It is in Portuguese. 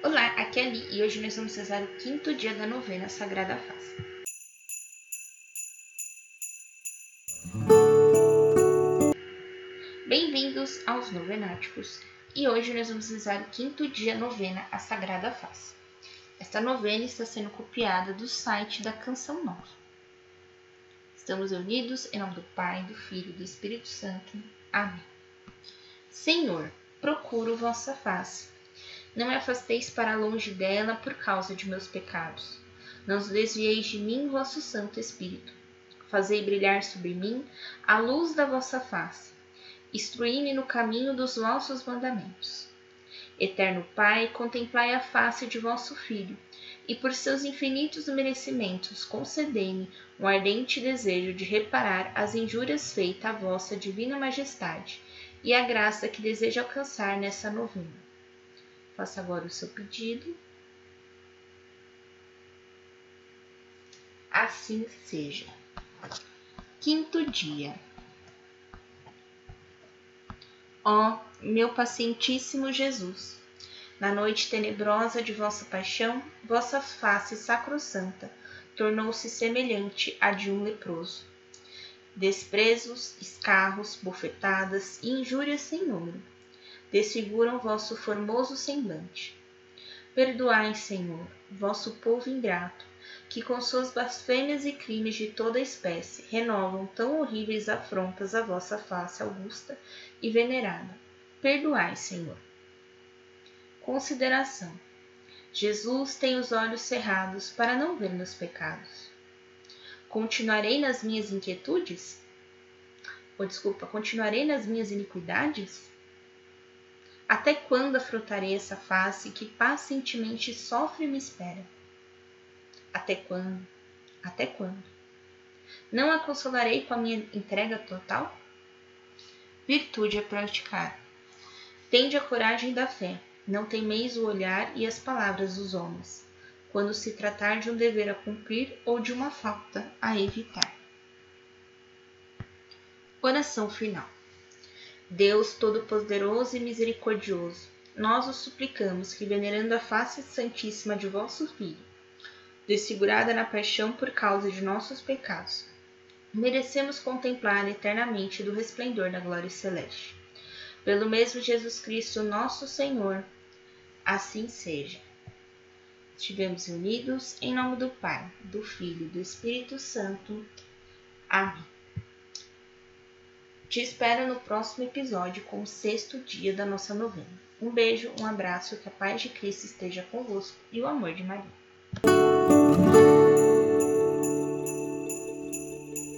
Olá, aqui é a Li e hoje nós vamos rezar o quinto dia da novena Sagrada Face. Bem-vindos aos Novenáticos e hoje nós vamos rezar o quinto dia novena a Sagrada Face. Esta novena está sendo copiada do site da Canção Nova. Estamos unidos em nome do Pai, do Filho e do Espírito Santo. Amém. Senhor, procuro vossa face não me afasteis para longe dela por causa de meus pecados. Não desvieis de mim, vosso Santo Espírito. Fazei brilhar sobre mim a luz da vossa face. Instruí-me no caminho dos vossos mandamentos. Eterno Pai, contemplai a face de vosso Filho, e por seus infinitos merecimentos concedei-me um ardente desejo de reparar as injúrias feitas à vossa divina majestade e a graça que desejo alcançar nessa novena Faça agora o seu pedido. Assim seja. Quinto dia. Ó meu pacientíssimo Jesus, na noite tenebrosa de vossa paixão, vossa face sacrossanta tornou-se semelhante à de um leproso. Desprezos, escarros, bofetadas e injúrias sem número desfiguram vosso formoso semblante. Perdoai, Senhor, vosso povo ingrato, que com suas blasfêmias e crimes de toda espécie renovam tão horríveis afrontas à vossa face augusta e venerada. Perdoai, Senhor. Consideração. Jesus tem os olhos cerrados para não ver meus pecados. Continuarei nas minhas inquietudes? Ou desculpa, continuarei nas minhas iniquidades? Até quando afrontarei essa face que pacientemente sofre e me espera? Até quando? Até quando? Não a consolarei com a minha entrega total? Virtude a praticar. Tende a coragem da fé, não temeis o olhar e as palavras dos homens, quando se tratar de um dever a cumprir ou de uma falta a evitar. Oração final. Deus Todo-Poderoso e Misericordioso, nós os suplicamos que, venerando a face santíssima de vosso Filho, desfigurada na paixão por causa de nossos pecados, merecemos contemplar eternamente do resplendor da glória celeste. Pelo mesmo Jesus Cristo, nosso Senhor, assim seja. Estivemos unidos em nome do Pai, do Filho e do Espírito Santo. Amém. Te espero no próximo episódio com o sexto dia da nossa novena. Um beijo, um abraço, que a paz de Cristo esteja convosco e o amor de Maria.